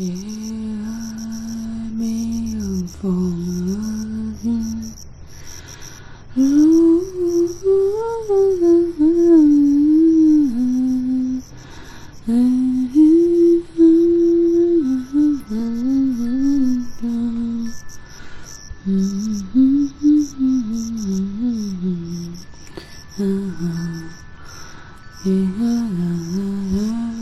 Yeah, yeah, yeah.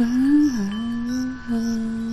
Ah. Mm-hmm.